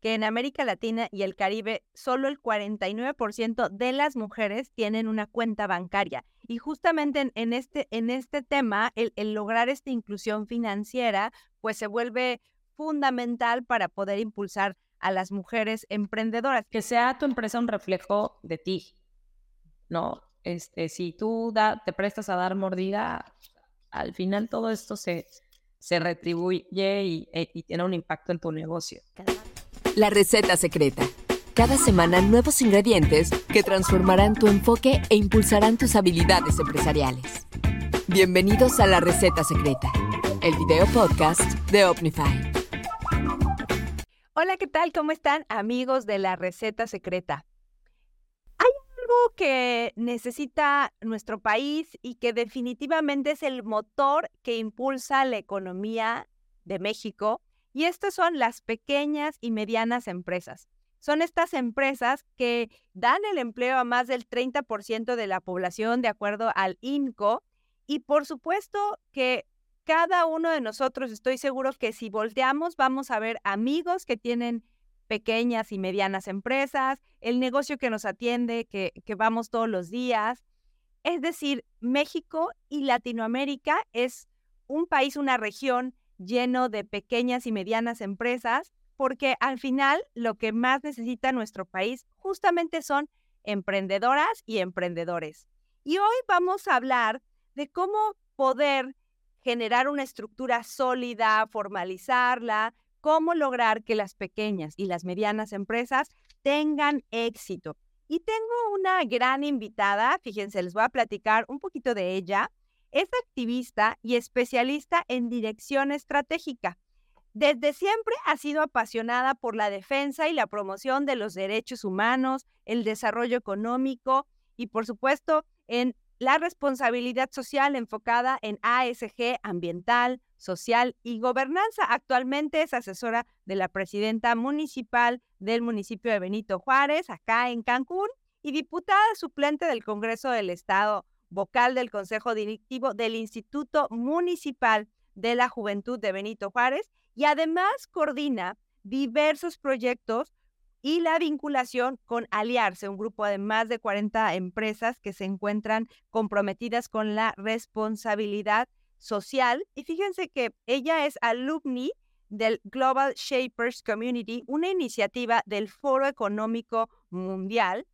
que en América Latina y el Caribe solo el 49% de las mujeres tienen una cuenta bancaria. Y justamente en, este, en este tema, el, el lograr esta inclusión financiera, pues se vuelve fundamental para poder impulsar a las mujeres emprendedoras. Que sea tu empresa un reflejo de ti, ¿no? Este, si tú da, te prestas a dar mordida, al final todo esto se, se retribuye y, e, y tiene un impacto en tu negocio. La receta secreta. Cada semana nuevos ingredientes que transformarán tu enfoque e impulsarán tus habilidades empresariales. Bienvenidos a La receta secreta, el video podcast de Omnify. Hola, ¿qué tal? ¿Cómo están amigos de La receta secreta? Hay algo que necesita nuestro país y que definitivamente es el motor que impulsa la economía de México y estas son las pequeñas y medianas empresas. Son estas empresas que dan el empleo a más del 30% de la población de acuerdo al INCO. Y por supuesto que cada uno de nosotros, estoy seguro que si volteamos vamos a ver amigos que tienen pequeñas y medianas empresas, el negocio que nos atiende, que, que vamos todos los días. Es decir, México y Latinoamérica es un país, una región lleno de pequeñas y medianas empresas, porque al final lo que más necesita nuestro país justamente son emprendedoras y emprendedores. Y hoy vamos a hablar de cómo poder generar una estructura sólida, formalizarla, cómo lograr que las pequeñas y las medianas empresas tengan éxito. Y tengo una gran invitada, fíjense, les voy a platicar un poquito de ella. Es activista y especialista en dirección estratégica. Desde siempre ha sido apasionada por la defensa y la promoción de los derechos humanos, el desarrollo económico y, por supuesto, en la responsabilidad social enfocada en ASG ambiental, social y gobernanza. Actualmente es asesora de la presidenta municipal del municipio de Benito Juárez, acá en Cancún, y diputada suplente del Congreso del Estado vocal del Consejo Directivo del Instituto Municipal de la Juventud de Benito Juárez y además coordina diversos proyectos y la vinculación con Aliarse, un grupo de más de 40 empresas que se encuentran comprometidas con la responsabilidad social. Y fíjense que ella es alumni del Global Shapers Community, una iniciativa del Foro Económico Mundial.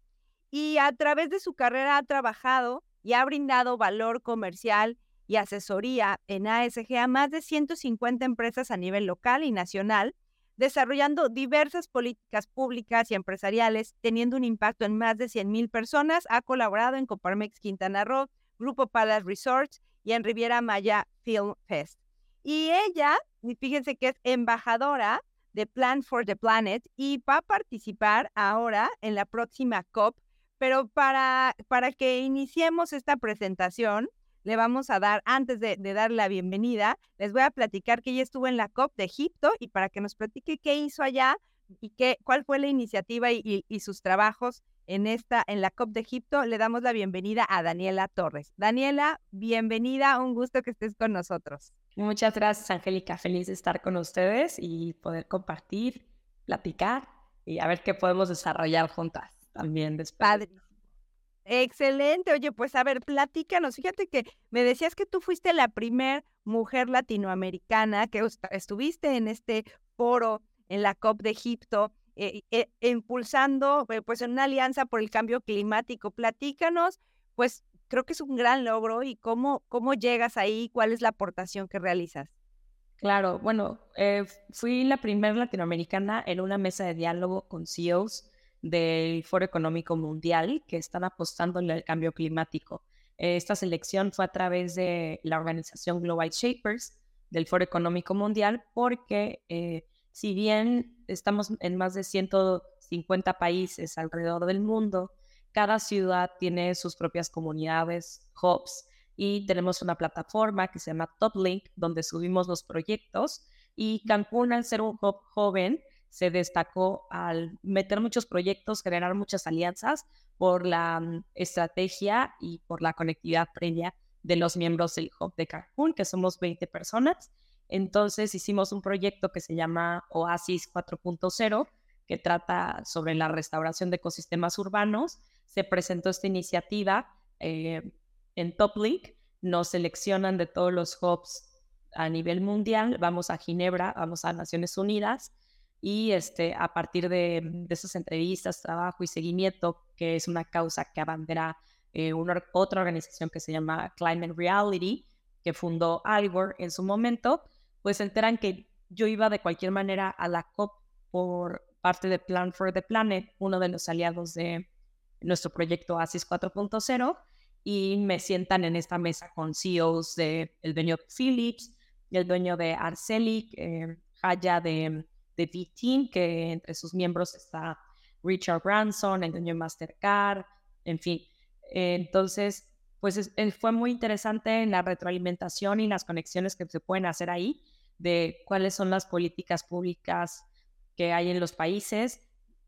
Y a través de su carrera ha trabajado y ha brindado valor comercial y asesoría en ASG a más de 150 empresas a nivel local y nacional, desarrollando diversas políticas públicas y empresariales, teniendo un impacto en más de 100 personas. Ha colaborado en Coparmex Quintana Roo, Grupo Palace Resorts y en Riviera Maya Film Fest. Y ella, fíjense que es embajadora de Plan for the Planet y va a participar ahora en la próxima COP pero para, para que iniciemos esta presentación, le vamos a dar, antes de, dar la bienvenida, les voy a platicar que ella estuvo en la COP de Egipto y para que nos platique qué hizo allá y qué, cuál fue la iniciativa y, y, sus trabajos en, esta, en la COP de Egipto, le damos la bienvenida a Daniela Torres. Daniela, bienvenida, un gusto que estés con nosotros. Muchas gracias, Angélica. Feliz de estar con ustedes y poder compartir, platicar y a ver qué podemos desarrollar juntas también después. Excelente. Oye, pues a ver, platícanos. Fíjate que me decías que tú fuiste la primer mujer latinoamericana que estuviste en este foro en la COP de Egipto, eh, eh, impulsando eh, pues una alianza por el cambio climático. Platícanos, pues creo que es un gran logro y cómo, cómo llegas ahí, cuál es la aportación que realizas. Claro, bueno, fui la primera latinoamericana en una mesa de diálogo con CEOs del Foro Económico Mundial que están apostando en el cambio climático. Esta selección fue a través de la organización Global Shapers del Foro Económico Mundial porque eh, si bien estamos en más de 150 países alrededor del mundo, cada ciudad tiene sus propias comunidades, hubs, y tenemos una plataforma que se llama TopLink, donde subimos los proyectos. Y Cancún, al ser un hub joven, se destacó al meter muchos proyectos, generar muchas alianzas por la mm, estrategia y por la conectividad previa de los miembros del Hub de Cancún, que somos 20 personas. Entonces hicimos un proyecto que se llama Oasis 4.0, que trata sobre la restauración de ecosistemas urbanos, se presentó esta iniciativa eh, en Top League, nos seleccionan de todos los hubs a nivel mundial, vamos a Ginebra, vamos a Naciones Unidas y este, a partir de, esas entrevistas, trabajo y seguimiento, que es una causa que abandera eh, una, otra organización que se llama Climate Reality, que fundó Al en su momento, pues se enteran que yo iba de cualquier manera a la COP por parte de Plan for the Planet, uno de los aliados de nuestro proyecto ASIS 4.0, y me sientan en esta mesa con CEOs del el dueño de Philips, el dueño de Arcelic, eh, Haya de, de V-Team, que entre sus miembros está Richard Branson, el dueño de Mastercard, en fin. entonces, pues fue muy interesante la retroalimentación y las conexiones que se pueden hacer ahí de cuáles son las políticas públicas que hay en los países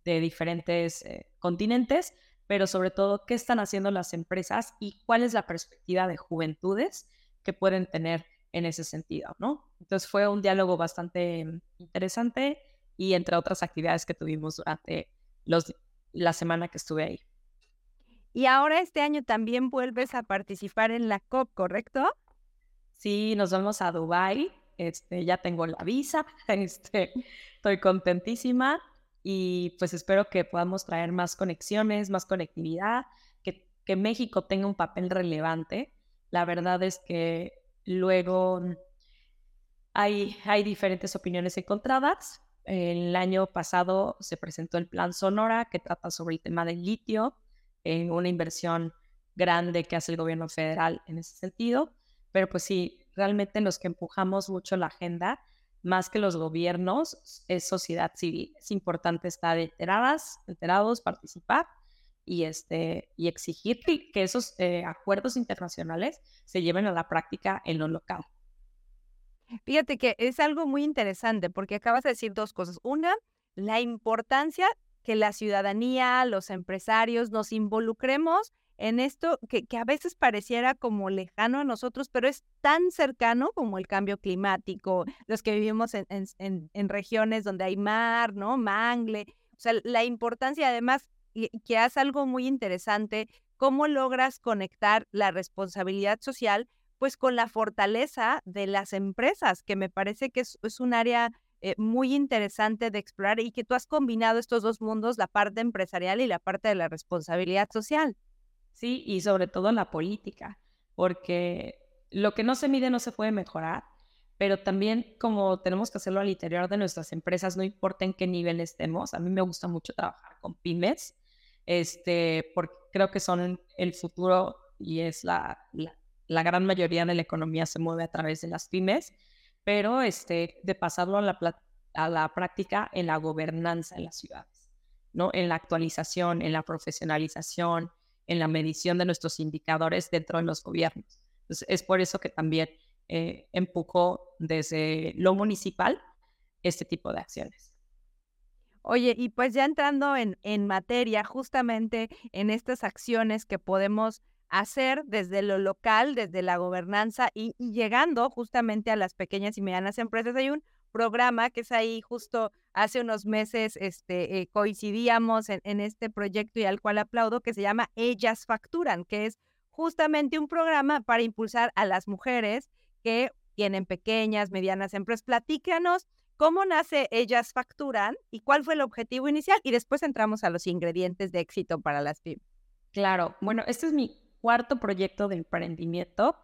de diferentes eh, continentes, pero sobre todo qué están haciendo las empresas y cuál es la perspectiva de juventudes que pueden tener en ese sentido, ¿no? Entonces fue un diálogo bastante interesante y entre otras actividades que tuvimos durante los, la semana que estuve ahí. Y ahora este año también vuelves a participar en la COP, ¿correcto? Sí, nos vamos a Dubai. Este, ya tengo la visa, este, estoy contentísima y pues espero que podamos traer más conexiones, más conectividad, que, que México tenga un papel relevante. La verdad es que luego hay, hay diferentes opiniones encontradas. El año pasado se presentó el Plan Sonora, que trata sobre el tema del litio, en una inversión grande que hace el gobierno federal en ese sentido. Pero pues sí, realmente los que empujamos mucho la agenda, más que los gobiernos, es sociedad civil. Es importante estar enteradas, enterados, participar y, este, y exigir que, esos eh, acuerdos internacionales se lleven a la práctica en lo local. Fíjate que es algo muy interesante porque acabas de decir dos cosas. Una, la importancia que la ciudadanía, los empresarios nos involucremos en esto que, a veces pareciera como lejano a nosotros, pero es tan cercano como el cambio climático, los que vivimos en, en, regiones donde hay mar, ¿no? Mangle. O sea, la importancia además, que hace algo muy interesante, cómo logras conectar la responsabilidad social pues con la fortaleza de las empresas, que me parece que es, un área eh, muy interesante de explorar y que tú has combinado estos dos mundos, la parte empresarial y la parte de la responsabilidad social. Sí, y sobre todo la política, porque lo que no se mide no se puede mejorar, pero también como tenemos que hacerlo al interior de nuestras empresas, no importa en qué nivel estemos, a mí me gusta mucho trabajar con pymes, este, porque creo que son el futuro y es la, la gran mayoría de la economía se mueve a través de las pymes, pero este, de pasarlo a la, a la práctica en la gobernanza en las ciudades, ¿no? en la actualización, en la profesionalización, en la medición de nuestros indicadores dentro de los gobiernos. Entonces, es por eso que también eh, empujó desde lo municipal este tipo de acciones. Oye, y pues ya entrando en, en materia, justamente en estas acciones que podemos hacer desde lo local, desde la gobernanza y, llegando justamente a las pequeñas y medianas empresas. Hay un programa que es ahí justo hace unos meses este, eh, coincidíamos en, en, este proyecto y al cual aplaudo, que se llama Ellas Facturan, que es justamente un programa para impulsar a las mujeres que tienen pequeñas, medianas empresas. Platícanos cómo nace Ellas Facturan y cuál fue el objetivo inicial y después entramos a los ingredientes de éxito para las pymes. Claro, bueno, este es mi cuarto proyecto de emprendimiento,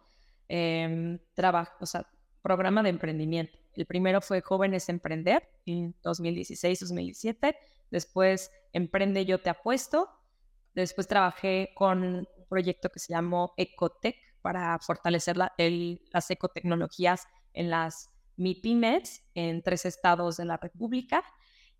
eh, trabajo, o sea, programa de emprendimiento. El primero fue Jóvenes Emprender en 2016-2017. Después Emprende Yo Te Apuesto. Después trabajé con un proyecto que se llamó Ecotech para fortalecer las ecotecnologías en las MIPIMES en tres estados de la República.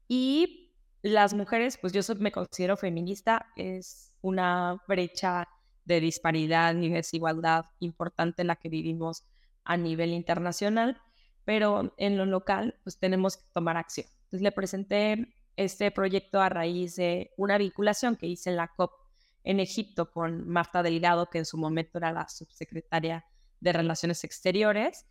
Y las mujeres, pues yo me considero feminista, es una brecha de disparidad y desigualdad importante en la que vivimos a nivel internacional, pero en lo local pues tenemos que tomar acción. Entonces le presenté este proyecto a raíz de una vinculación que hice en la COP en Egipto con Marta Delgado, que en su momento era la subsecretaria de Relaciones Exteriores,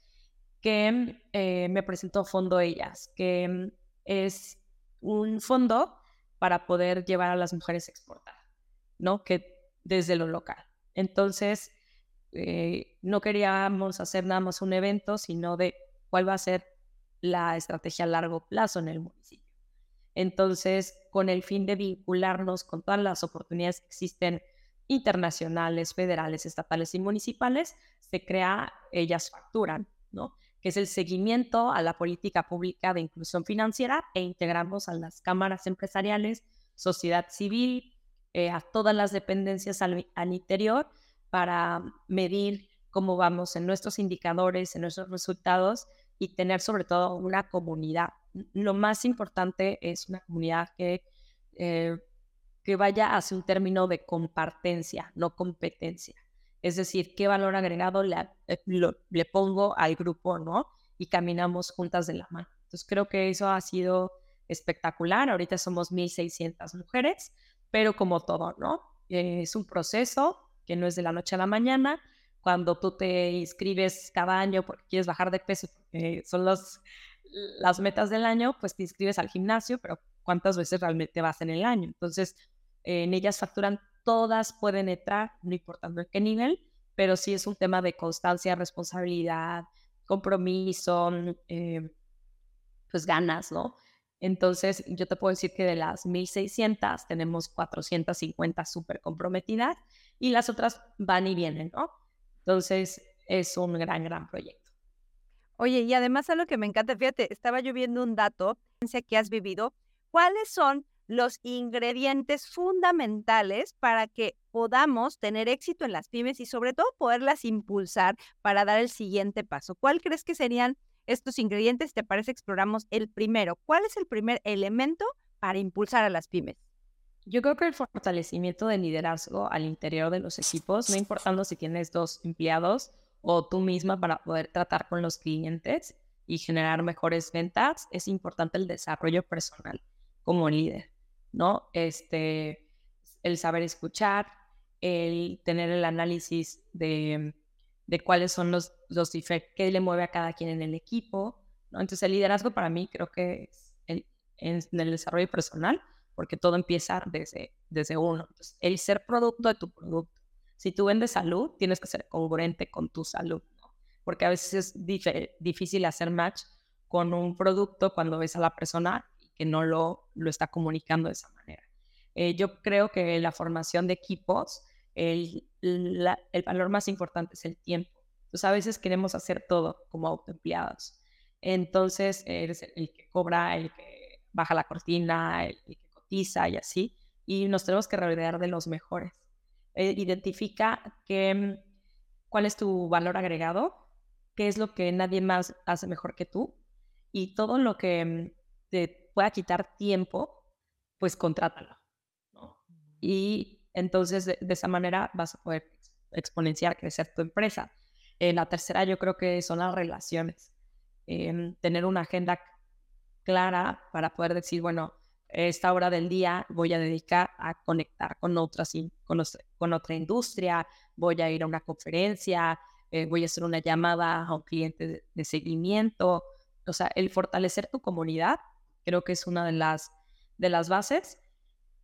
que eh, me presentó Fondo Ellas, que es un fondo para poder llevar a las mujeres a exportar, ¿no? Que desde lo local. Entonces, eh, no queríamos hacer nada más un evento, sino de cuál va a ser la estrategia a largo plazo en el municipio. Entonces, con el fin de vincularnos con todas las oportunidades que existen internacionales, federales, estatales y municipales, se crea Ellas Facturan, ¿no? Que es el seguimiento a la política pública de inclusión financiera e integramos a las cámaras empresariales, sociedad civil, eh, a todas las dependencias al, interior para medir cómo vamos en nuestros indicadores, en nuestros resultados y tener sobre todo una comunidad. Lo más importante es una comunidad que eh, que vaya hacia un término de compartencia, no competencia. Es decir, qué valor agregado le, eh, le pongo al grupo, ¿no? Y caminamos juntas de la mano. Entonces creo que eso ha sido espectacular. Ahorita somos 1.600 mujeres, pero como todo, ¿no? Eh, es un proceso que no es de la noche a la mañana. Cuando tú te inscribes cada año porque quieres bajar de peso, porque son las metas del año, pues te inscribes al gimnasio, pero ¿cuántas veces realmente vas en el año? Entonces, en ellas facturan todas, pueden entrar, no importando en qué nivel, pero sí es un tema de constancia, responsabilidad, compromiso, eh, pues ganas, ¿no? Entonces, yo te puedo decir que de las 1.600 tenemos 450 súper comprometidas y las otras van y vienen, ¿no? Entonces, es un gran, gran proyecto. Oye, y además a lo que me encanta, fíjate, estaba yo viendo un dato que has vivido. ¿Cuáles son los ingredientes fundamentales para que podamos tener éxito en las pymes y sobre todo poderlas impulsar para dar el siguiente paso. ¿Cuál crees que serían estos ingredientes? ¿Te parece exploramos el primero? ¿Cuál es el primer elemento para impulsar a las pymes? Yo creo que el fortalecimiento del liderazgo al interior de los equipos, no importando si tienes dos empleados o tú misma para poder tratar con los clientes y generar mejores ventas, es importante el desarrollo personal como líder. ¿No? Este, el saber escuchar, el tener el análisis de, de cuáles son los, los qué le mueve a cada quien en el equipo, ¿no? Entonces el liderazgo para mí creo que es el, en, el desarrollo personal, porque todo empieza desde, desde uno. El ser producto de tu producto. Si tú vendes salud, tienes que ser congruente con tu salud, porque a veces es difícil hacer match con un producto cuando ves a la persona que no lo, lo está comunicando de esa manera. Eh, yo creo que la formación de equipos, el, el, valor más importante es el tiempo. Entonces, a veces queremos hacer todo como autoempleados. Entonces, eres el, que cobra, el que baja la cortina, el, que cotiza y así. Y nos tenemos que rodear de los mejores. Eh, identifica que, cuál es tu valor agregado, qué es lo que nadie más hace mejor que tú y todo lo que te pueda quitar tiempo, pues contrátalo. Y entonces de, esa manera vas a poder exponenciar, crecer tu empresa. Eh, la tercera yo creo que son las relaciones. Em, tener una agenda clara para poder decir, bueno, esta hora del día voy a dedicar a conectar con, otras, con, con otra industria, voy a ir a una conferencia, eh, voy a hacer una llamada a un cliente de, de, seguimiento. O sea, el fortalecer tu comunidad Creo que es una de las, de las bases.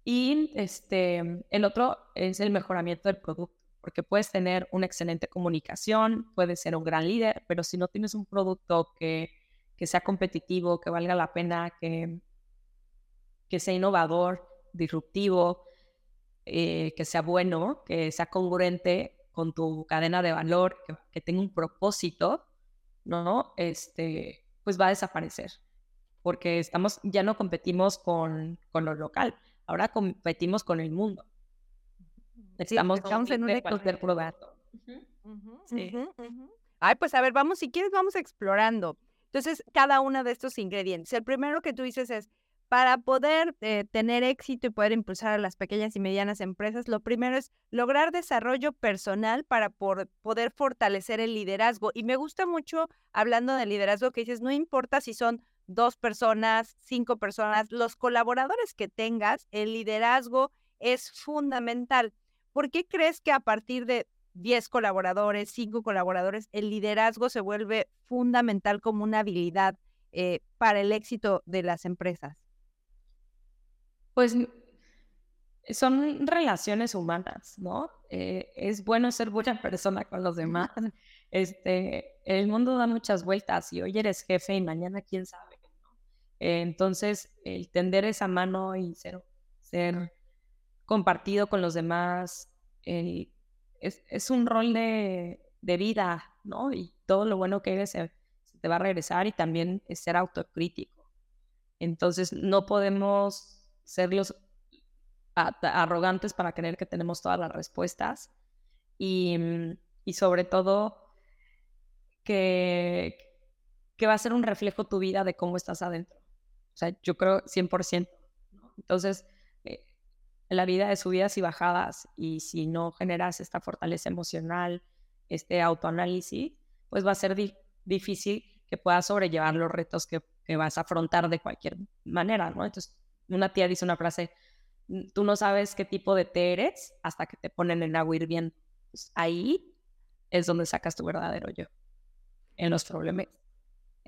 Y este, el otro es el mejoramiento del producto, porque puedes tener una excelente comunicación, puedes ser un gran líder, pero si no tienes un producto que, que sea competitivo, que valga la pena, que, que sea innovador, disruptivo, eh, que sea bueno, que sea congruente con tu cadena de valor, que, que tenga un propósito, ¿no? Este, pues va a desaparecer porque estamos, ya no competimos con, con lo local, ahora competimos con el mundo. Estamos, en un ecosistema. Ay, pues a ver, vamos, si quieres, vamos explorando. Entonces, cada uno de estos ingredientes. El primero que tú dices es, para poder eh, tener éxito y poder impulsar a las pequeñas y medianas empresas, lo primero es lograr desarrollo personal para poder fortalecer el liderazgo. Y me gusta mucho, hablando de liderazgo, que dices, no importa si son dos personas, cinco personas, los colaboradores que tengas, el liderazgo es fundamental. ¿Por qué crees que a partir de 10 colaboradores, cinco colaboradores, el liderazgo se vuelve fundamental como una habilidad eh, para el éxito de las empresas? Pues son relaciones humanas, ¿no? Eh, es bueno ser buena persona con los demás. Este, el mundo da muchas vueltas y hoy eres jefe y mañana quién sabe. Entonces, el tender esa mano y ser, ser compartido con los demás es, un rol de, de, vida, ¿no? Y todo lo bueno que eres se, te va a regresar y también es ser autocrítico. Entonces, no podemos ser los arrogantes para creer que tenemos todas las respuestas y, mm, y sobre todo que, que, va a ser un reflejo tu vida de cómo estás adentro. Sea, yo creo 100%. Entonces, eh, la vida es subidas y bajadas y si no generas esta fortaleza emocional, este autoanálisis, pues va a ser difícil que puedas sobrellevar los retos que, vas a afrontar de cualquier manera, ¿no? Entonces, una tía dice una frase, tú no sabes qué tipo de té eres hasta que te ponen en agua hirviendo. Pues ahí es donde sacas tu verdadero yo, en los problemas.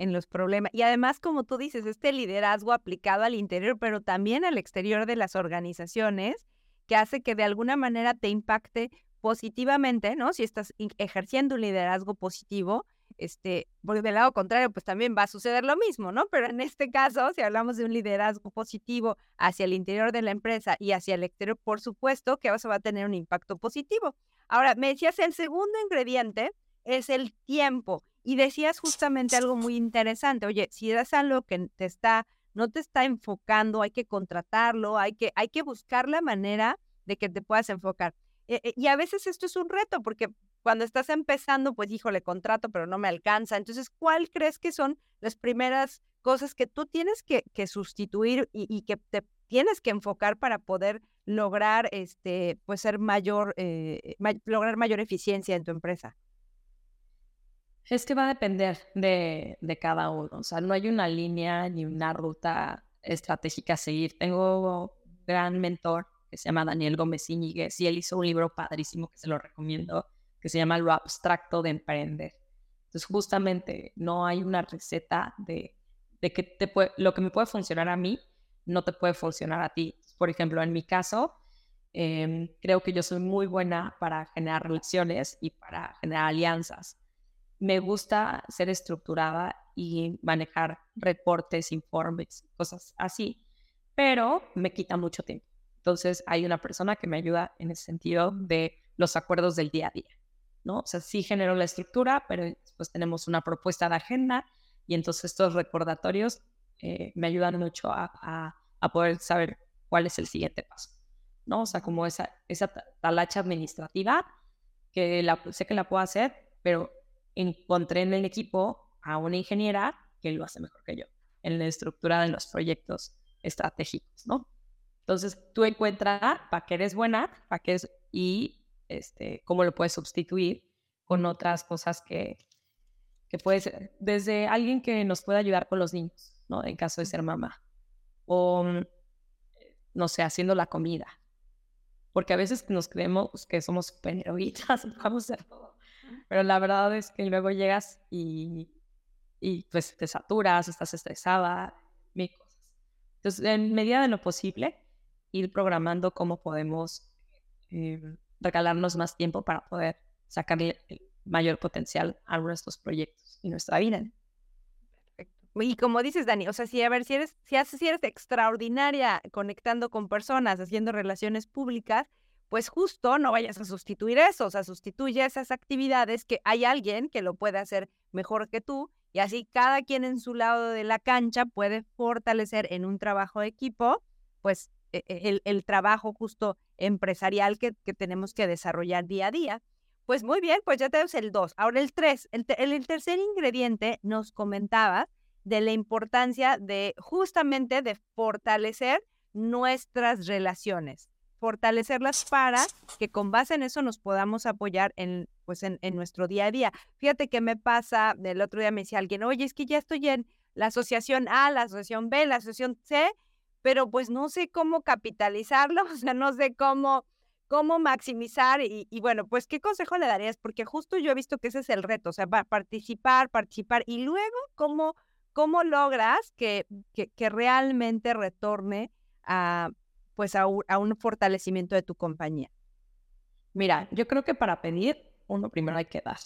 En los problemas. Y además, como tú dices, este liderazgo aplicado al interior, pero también al exterior de las organizaciones, que hace que de alguna manera te impacte positivamente, ¿no? Si estás ejerciendo un liderazgo positivo, este, porque del lado contrario, pues también va a suceder lo mismo, ¿no? Pero en este caso, si hablamos de un liderazgo positivo hacia el interior de la empresa y hacia el exterior, por supuesto que eso va a tener un impacto positivo. Ahora, me decías, el segundo ingrediente es el tiempo. Y decías justamente algo muy interesante. Oye, si es algo que te está, no te está enfocando, hay que contratarlo, hay que, hay que buscar la manera de que te puedas enfocar. Eh, eh, y a veces esto es un reto, porque cuando estás empezando, pues híjole, contrato, pero no me alcanza. Entonces, ¿cuál crees que son las primeras cosas que tú tienes que, sustituir y, que te tienes que enfocar para poder lograr, este, pues ser mayor, eh, lograr mayor eficiencia en tu empresa? Es que va a depender de, de, cada uno. O sea, no hay una línea ni una ruta estratégica a seguir. Tengo un gran mentor que se llama Daniel Gómez Iñiguez y él hizo un libro padrísimo que se lo recomiendo que se llama lo abstracto de emprender. Entonces, justamente no hay una receta de, de que te puede, lo que me puede funcionar a mí no te puede funcionar a ti. Por ejemplo, en mi caso, em, creo que yo soy muy buena para generar relaciones y para generar alianzas. Me gusta ser estructurada y manejar reportes, informes, cosas así, pero me quita mucho tiempo. Entonces hay una persona que me ayuda en ese sentido de los acuerdos del día a día. ¿no? O sea, sí generó la estructura, pero después tenemos una propuesta de agenda y entonces estos recordatorios eh, me ayudan mucho a, poder saber cuál es el siguiente paso, ¿no? O sea, como esa, esa talacha administrativa que la, sé que la puedo hacer, pero encontré en el equipo a una ingeniera que lo hace mejor que yo en la estructura de los proyectos estratégicos, ¿no? Entonces, tú encuentras para qué eres buena, para qué es, y este, cómo lo puedes sustituir con otras cosas que, que puedes, desde alguien que nos pueda ayudar con los niños, ¿no? En caso de ser mamá. O, mm, no sé, haciendo la comida. Porque a veces nos creemos que somos super vamos a hacer todo. Pero la verdad es que luego llegas y, y pues te saturas, estás estresada, mil cosas. Entonces, en medida de lo posible, ir programando cómo podemos eh, regalarnos más tiempo para poder sacarle el mayor potencial a nuestros proyectos y nuestra vida. Y como dices, Dani, o sea, si a ver, si eres, si, si eres extraordinaria conectando con personas, haciendo relaciones públicas, pues justo no vayas a sustituir eso, o sea, sustituye esas actividades que hay alguien que lo puede hacer mejor que tú y así cada quien en su lado de la cancha puede fortalecer en un trabajo de equipo, pues e, e, el, trabajo justo empresarial que, tenemos que desarrollar día a día. Pues muy bien, pues ya tenemos el 2. Ahora el 3. El, el, tercer ingrediente nos comentaba de la importancia de justamente de fortalecer nuestras relaciones, fortalecerlas para que con base en eso nos podamos apoyar en, pues en, nuestro día a día. Fíjate que me pasa, el otro día me decía alguien, oye, es que ya estoy en la asociación A, la asociación B, la asociación C, pero pues no sé cómo capitalizarlo, o sea, no sé cómo, cómo maximizar y, bueno, pues qué consejo le darías, porque justo yo he visto que ese es el reto, o sea, participar, participar y luego cómo, cómo logras que, que, realmente retorne a, pues a un, fortalecimiento de tu compañía? Mira, yo creo que para pedir, uno primero hay que dar,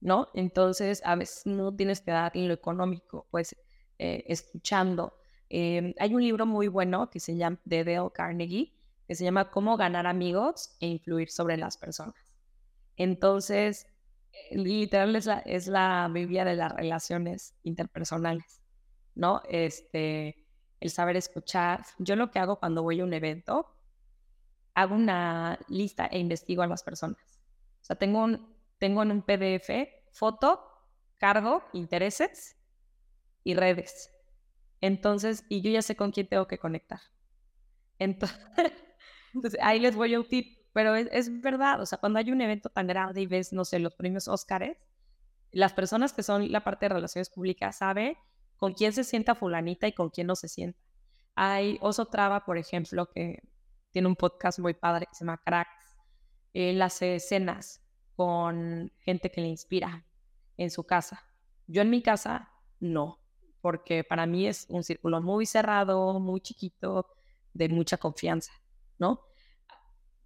¿no? Entonces, a veces no tienes que dar en lo económico, pues eh, escuchando. Em, hay un libro muy bueno que se llama de Dale Carnegie, que se llama Cómo ganar amigos e influir sobre las personas. Entonces, eh, literal es la, es la Biblia de las relaciones interpersonales, ¿no? Este, el saber escuchar. Yo lo que hago cuando voy a un evento, hago una lista e investigo a las personas. O sea, tengo, un, tengo en un PDF foto, cargo, intereses y redes. Entonces, y yo ya sé con quién tengo que conectar. Entonces, ahí les voy a un tip, pero es, verdad, o sea, cuando hay un evento tan grande y ves, no sé, los premios Óscares, las personas que son la parte de relaciones públicas saben con quién se sienta fulanita y con quién no se sienta. Hay Oso Traba, por ejemplo, que tiene un podcast muy padre que se llama Cracks. Él hace escenas con gente que le inspira en su casa. Yo en mi casa, no, porque para mí es un círculo muy cerrado, muy chiquito, de mucha confianza, ¿no?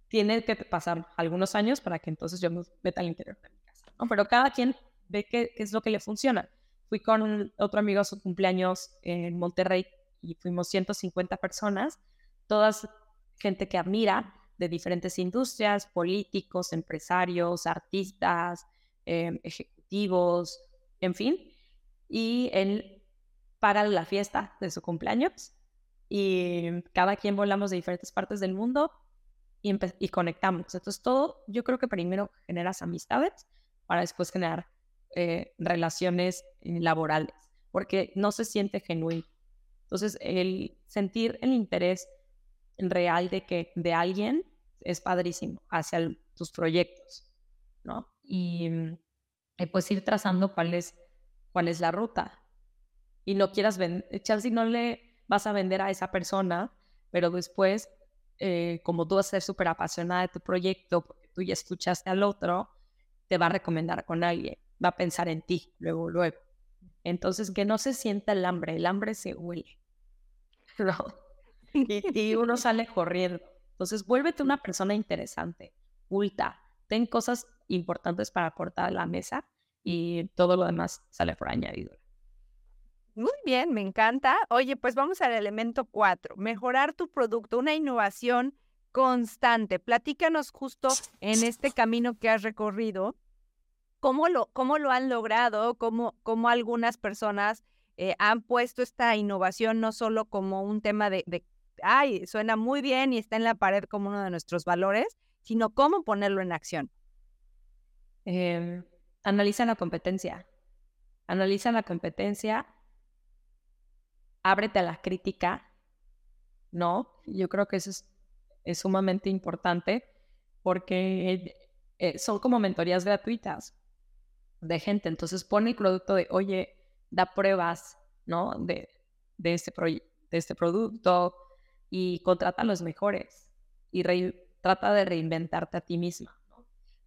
Tiene que pasar algunos años para que entonces yo me meta al interior de mi casa, ¿no? Pero cada quien ve qué, qué es lo que le funciona. Fui con otro amigo a su cumpleaños en Monterrey y fuimos 150 personas, todas gente que admira de diferentes industrias, políticos, empresarios, artistas, em, ejecutivos, en fin. Y él para la fiesta de su cumpleaños y cada quien volamos de diferentes partes del mundo y, y conectamos. Entonces todo, yo creo que primero generas amistades para después generar eh, relaciones eh, laborales, porque no se siente genuino. Entonces, el sentir el interés real de que de alguien es padrísimo hacia tus proyectos, ¿no? Y, pues ir trazando cuál es, cuál es la ruta. Y no quieras vender, si no le vas a vender a esa persona, pero después, eh, como tú vas a ser súper apasionada de tu proyecto, porque tú ya escuchaste al otro, te va a recomendar con alguien, va a pensar en ti luego, luego. Entonces, que no se sienta el hambre, el hambre se huele. Y, uno sale corriendo. Entonces, vuélvete una persona interesante, culta, ten cosas importantes para aportar a la mesa y todo lo demás sale por añadido. Muy bien, me encanta. Oye, pues vamos al elemento cuatro, mejorar tu producto, una innovación constante. Platícanos justo en este camino que has recorrido, cómo lo, cómo lo han logrado, cómo, cómo algunas personas eh, han puesto esta innovación no solo como un tema de, ay, suena muy bien y está en la pared como uno de nuestros valores, sino cómo ponerlo en acción. Eh, analiza la competencia. Analiza la competencia. Ábrete a la crítica. ¿No? Yo creo que eso es, sumamente importante porque eh, son como mentorías gratuitas de gente. Entonces pone el producto de, oye, da pruebas, ¿no? De, de, este, de este producto y contrata a los mejores y trata de reinventarte a ti misma.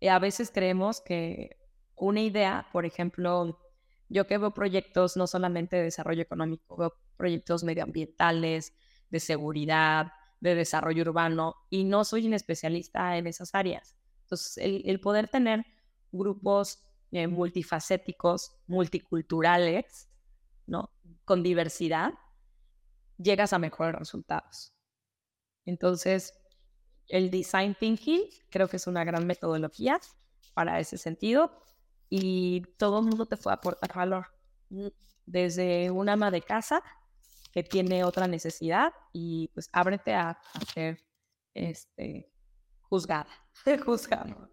Y a veces creemos que una idea, por ejemplo, yo que veo proyectos no solamente de desarrollo económico, veo proyectos medioambientales, de seguridad, de desarrollo urbano, y no soy un especialista en esas áreas. Entonces, el, poder tener grupos eh, multifacéticos, multiculturales, ¿no? Con diversidad, llegas a mejores resultados. Entonces, el design thinking creo que es una gran metodología para ese sentido y todo el mundo te puede aportar valor. Desde un ama de casa que tiene otra necesidad y pues ábrete a, ser este, juzgada, juzgado,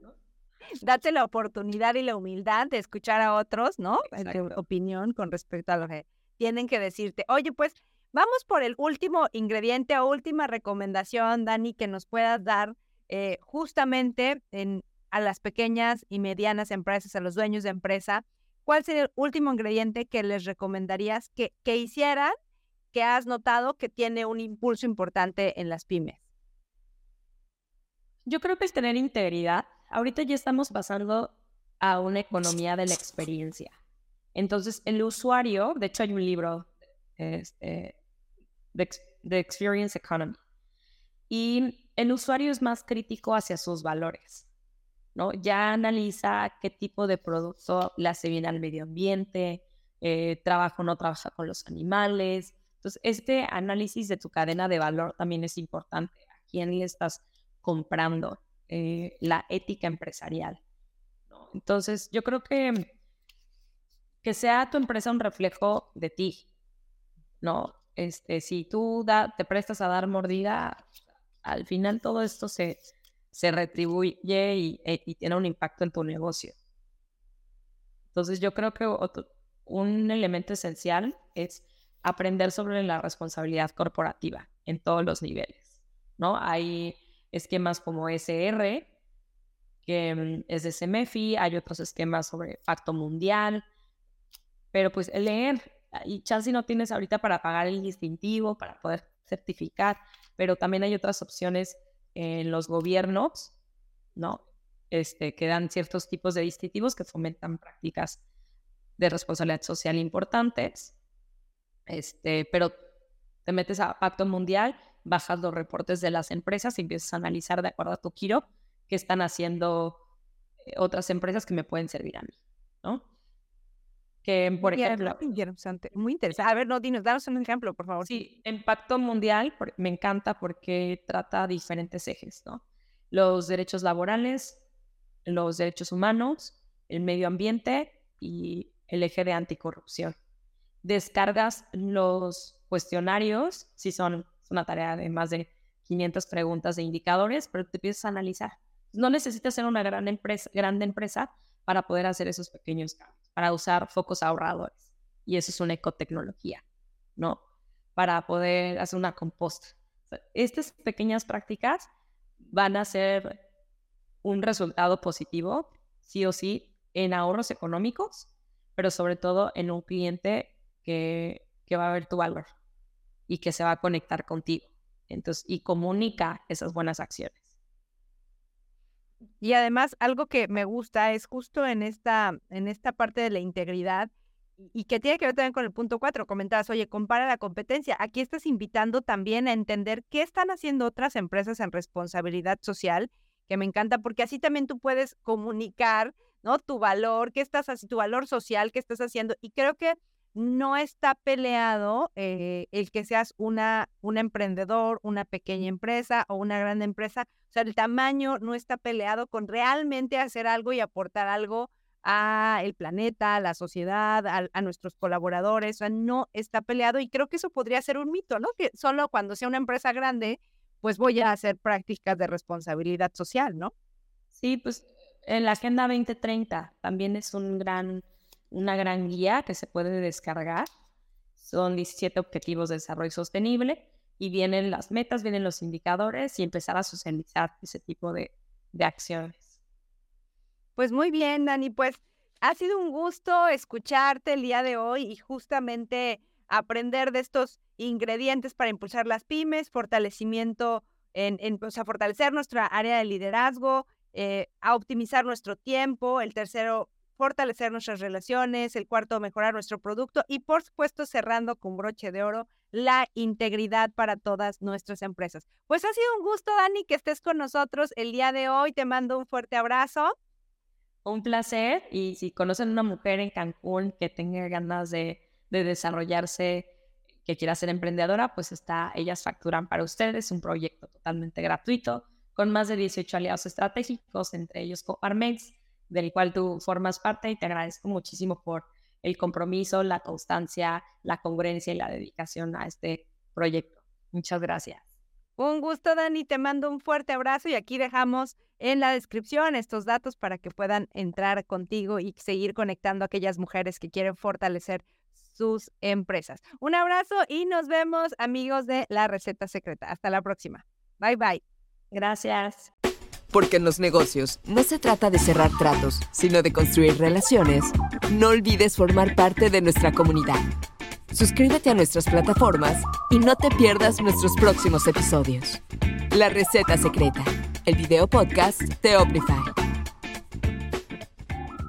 Date la oportunidad y la humildad de escuchar a otros, ¿no? Tu opinión con respecto a lo que tienen que decirte. Oye, pues vamos por el último ingrediente o última recomendación, Dani, que nos puedas dar eh, justamente en, a las pequeñas y medianas empresas, a los dueños de empresa. ¿Cuál sería el último ingrediente que les recomendarías que, que hicieran que has notado que tiene un impulso importante en las pymes? Yo creo que es tener integridad ahorita ya estamos pasando a una economía de la experiencia. Entonces, el usuario, de hecho hay un libro este, de, Experience Economy, Y el usuario es más crítico hacia sus valores, ¿no? Ya analiza qué tipo de producto le hace bien al medio ambiente, eh, trabaja o no trabaja con los animales. Entonces, este análisis de tu cadena de valor también es importante. ¿A quién le estás comprando? Eh, la ética empresarial. Entonces, yo creo que que sea tu empresa un reflejo de ti, ¿no? Este, si tú da, te prestas a dar mordida, al final todo esto se, se retribuye y, e, y, tiene un impacto en tu negocio. Entonces yo creo que un elemento esencial es aprender sobre la responsabilidad corporativa en todos los niveles, ¿no? Hay esquemas como SR, que mm, es de CEMEFI, hay otros esquemas sobre Pacto Mundial, pero pues leer, y chance no tienes ahorita para pagar el distintivo, para poder certificar, pero también hay otras opciones en los gobiernos, ¿no? Este, que dan ciertos tipos de distintivos que fomentan prácticas de responsabilidad social importantes. Este, pero te metes a Pacto Mundial, bajas los reportes de las empresas y empiezas a analizar de acuerdo a tu giro qué están haciendo eh, otras empresas que me pueden servir a mí, ¿no? Que, por ejemplo... Muy interesante, muy interesante. A ver, no, dinos, danos un ejemplo, por favor. Sí, Impacto Mundial me encanta porque trata diferentes ejes, ¿no? Los derechos laborales, los derechos humanos, el medio ambiente y el eje de anticorrupción. Descargas los cuestionarios, si son una tarea de más de 500 preguntas de indicadores, pero te empiezas a analizar. No necesitas ser una gran empresa, grande empresa para poder hacer esos pequeños cambios para usar focos ahorradores. Y eso es una ecotecnología, ¿no? Para poder hacer una composta. estas pequeñas prácticas van a ser un resultado positivo, sí o sí, en ahorros económicos, pero sobre todo en un cliente que, que va a ver tu valor y que se va a conectar contigo. Entonces, y comunica esas buenas acciones. Y además, algo que me gusta es justo en esta, en esta parte de la integridad y que tiene que ver también con el punto cuatro. Comentabas, oye, compara la competencia. Aquí estás invitando también a entender qué están haciendo otras empresas en responsabilidad social, que me encanta, porque así también tú puedes comunicar, ¿no? Tu valor, qué estás tu valor social, qué estás haciendo. Y creo que no está peleado eh, el que seas una, un emprendedor, una pequeña empresa o una gran empresa. O sea, el tamaño no está peleado con realmente hacer algo y aportar algo a el planeta, a la sociedad, a, nuestros colaboradores. O sea, no está peleado y creo que eso podría ser un mito, ¿no? Que solo cuando sea una empresa grande, pues voy a hacer prácticas de responsabilidad social, ¿no? Sí, pues en la Agenda 2030 también es un gran una gran guía que se puede descargar. Son 17 objetivos de desarrollo sostenible y vienen las metas, vienen los indicadores y empezar a socializar ese tipo de, de acciones. Pues muy bien, Dani, pues ha sido un gusto escucharte el día de hoy y justamente aprender de estos ingredientes para impulsar las pymes, fortalecimiento en, en o sea, fortalecer nuestra área de liderazgo, eh, a optimizar nuestro tiempo, el tercero, fortalecer nuestras relaciones, el cuarto, mejorar nuestro producto y por supuesto cerrando con broche de oro la integridad para todas nuestras empresas. Pues ha sido un gusto, Dani, que estés con nosotros el día de hoy. Te mando un fuerte abrazo. Un placer y si conocen una mujer en Cancún que tenga ganas de, de desarrollarse, que quiera ser emprendedora, pues está, ellas facturan para ustedes un proyecto totalmente gratuito con más de 18 aliados estratégicos, entre ellos Coparmex, del cual tú formas parte y te agradezco muchísimo por el compromiso, la constancia, la congruencia y la dedicación a este proyecto. Muchas gracias. Un gusto, Dani. Te mando un fuerte abrazo y aquí dejamos en la descripción estos datos para que puedan entrar contigo y seguir conectando a aquellas mujeres que quieren fortalecer sus empresas. Un abrazo y nos vemos, amigos de la receta secreta. Hasta la próxima. Bye bye. Gracias. Porque en los negocios no se trata de cerrar tratos, sino de construir relaciones, no olvides formar parte de nuestra comunidad. Suscríbete a nuestras plataformas y no te pierdas nuestros próximos episodios. La receta secreta, el video podcast de Omnify.